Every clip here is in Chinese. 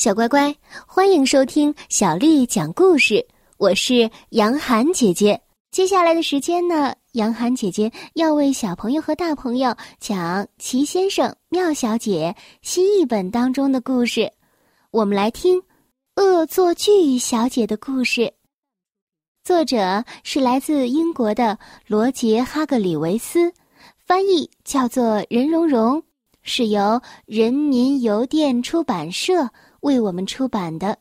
小乖乖，欢迎收听小丽讲故事。我是杨涵姐姐。接下来的时间呢，杨涵姐姐要为小朋友和大朋友讲《齐先生、妙小姐》新译本当中的故事。我们来听《恶作剧小姐》的故事。作者是来自英国的罗杰·哈格里维斯，翻译叫做任蓉蓉，是由人民邮电出版社。为我们出版的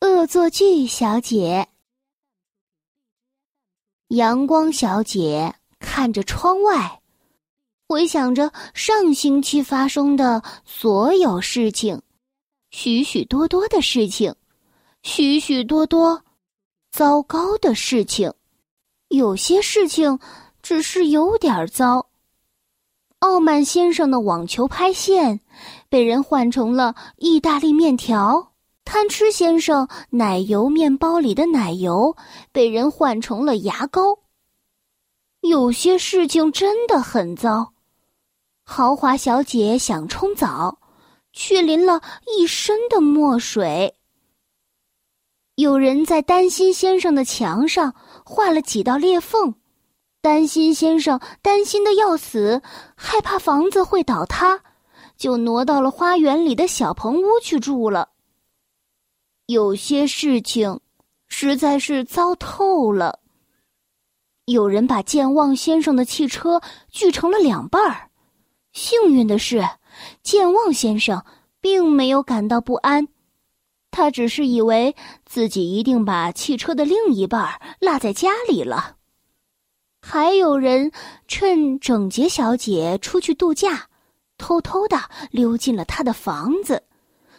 《恶作剧小姐》。阳光小姐看着窗外，回想着上星期发生的所有事情，许许多多的事情，许许多多糟糕的事情。有些事情只是有点糟。傲慢先生的网球拍线被人换成了意大利面条，贪吃先生奶油面包里的奶油被人换成了牙膏。有些事情真的很糟。豪华小姐想冲澡，却淋了一身的墨水。有人在担心先生的墙上画了几道裂缝。担心先生担心的要死，害怕房子会倒塌，就挪到了花园里的小棚屋去住了。有些事情实在是糟透了。有人把健忘先生的汽车锯成了两半儿，幸运的是，健忘先生并没有感到不安，他只是以为自己一定把汽车的另一半落在家里了。还有人趁整洁小姐出去度假，偷偷的溜进了他的房子，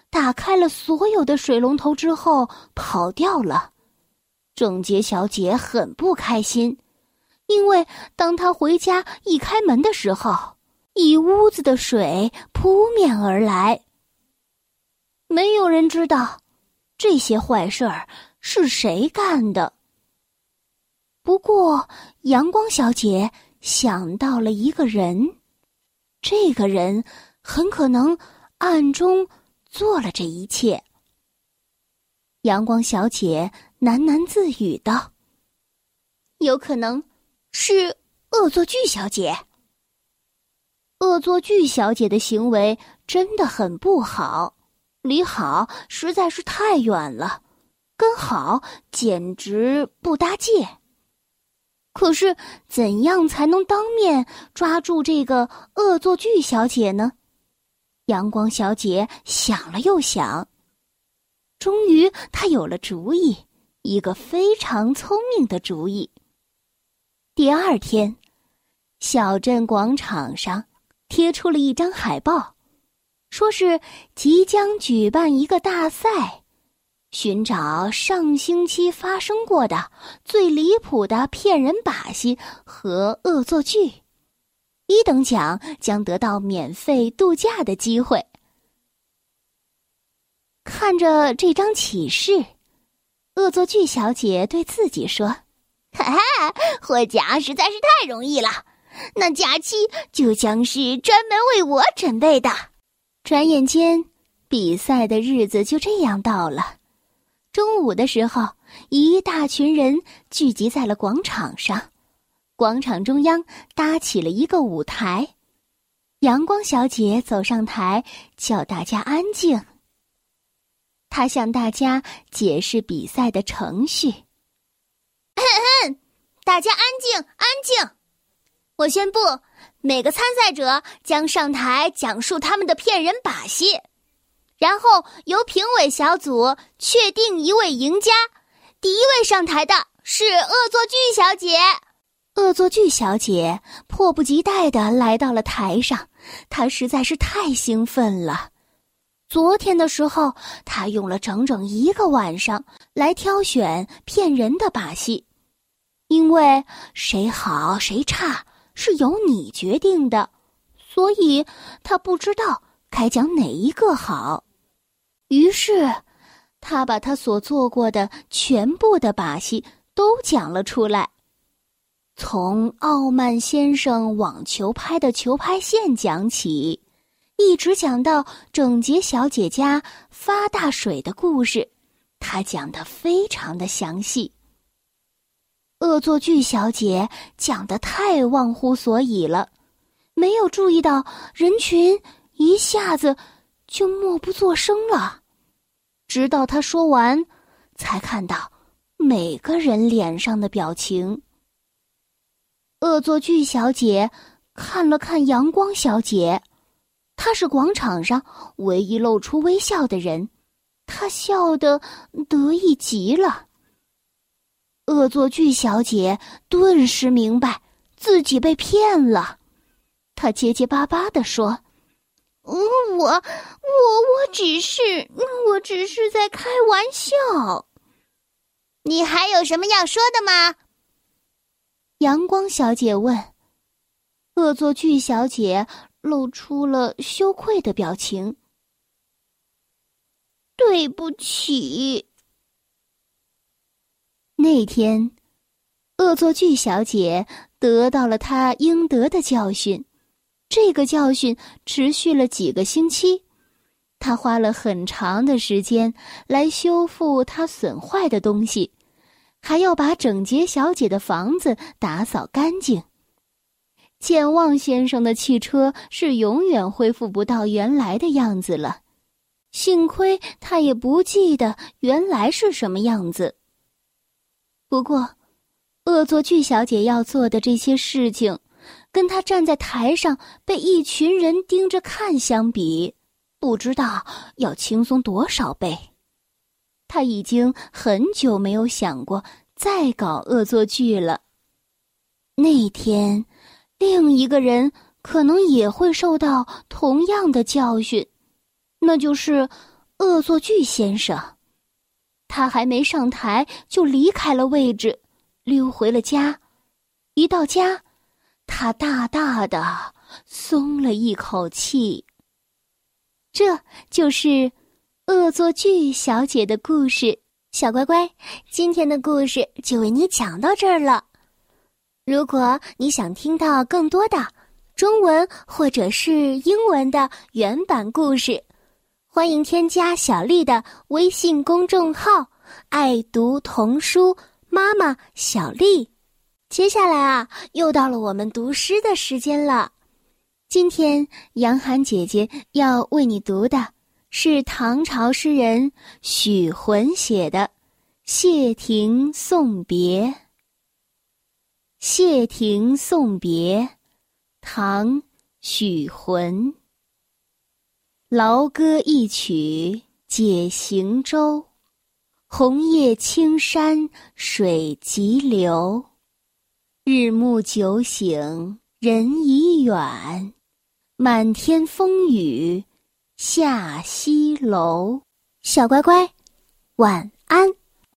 打开了所有的水龙头之后跑掉了。整洁小姐很不开心，因为当她回家一开门的时候，一屋子的水扑面而来。没有人知道这些坏事儿是谁干的。不过，阳光小姐想到了一个人，这个人很可能暗中做了这一切。阳光小姐喃喃自语道：“有可能是恶作剧小姐。恶作剧小姐的行为真的很不好，离好实在是太远了，跟好简直不搭界。”可是，怎样才能当面抓住这个恶作剧小姐呢？阳光小姐想了又想，终于她有了主意，一个非常聪明的主意。第二天，小镇广场上贴出了一张海报，说是即将举办一个大赛。寻找上星期发生过的最离谱的骗人把戏和恶作剧，一等奖将得到免费度假的机会。看着这张启事，恶作剧小姐对自己说：“哈哈，获奖实在是太容易了，那假期就将是专门为我准备的。”转眼间，比赛的日子就这样到了。中午的时候，一大群人聚集在了广场上。广场中央搭起了一个舞台。阳光小姐走上台，叫大家安静。她向大家解释比赛的程序。大家安静，安静！我宣布，每个参赛者将上台讲述他们的骗人把戏。然后由评委小组确定一位赢家。第一位上台的是恶作剧小姐。恶作剧小姐迫不及待的来到了台上，她实在是太兴奋了。昨天的时候，她用了整整一个晚上来挑选骗人的把戏，因为谁好谁差是由你决定的，所以她不知道该讲哪一个好。于是，他把他所做过的全部的把戏都讲了出来，从傲慢先生网球拍的球拍线讲起，一直讲到整洁小姐家发大水的故事，他讲的非常的详细。恶作剧小姐讲的太忘乎所以了，没有注意到人群一下子就默不作声了。直到他说完，才看到每个人脸上的表情。恶作剧小姐看了看阳光小姐，她是广场上唯一露出微笑的人，她笑得得意极了。恶作剧小姐顿时明白自己被骗了，她结结巴巴的说：“，只是我只是在开玩笑。你还有什么要说的吗？”阳光小姐问。恶作剧小姐露出了羞愧的表情：“对不起。”那天，恶作剧小姐得到了她应得的教训。这个教训持续了几个星期，他花了很长的时间来修复他损坏的东西，还要把整洁小姐的房子打扫干净。健忘先生的汽车是永远恢复不到原来的样子了，幸亏他也不记得原来是什么样子。不过，恶作剧小姐要做的这些事情，跟她站在台上被一群人盯着看相比，不知道要轻松多少倍。他已经很久没有想过再搞恶作剧了。那天，另一个人可能也会受到同样的教训，那就是恶作剧先生。他还没上台就离开了位置，溜回了家。一到家，他大大的松了一口气。这就是恶作剧小姐的故事。小乖乖，今天的故事就为你讲到这儿了。如果你想听到更多的中文或者是英文的原版故事，欢迎添加小丽的微信公众号“爱读童书妈妈小丽”。接下来啊，又到了我们读诗的时间了。今天杨涵姐姐要为你读的是唐朝诗人许浑写的《谢亭送别》。《谢亭送别》，唐·许浑。劳歌一曲解行舟，红叶青山水急流。日暮酒醒人已远，满天风雨下西楼。小乖乖，晚安。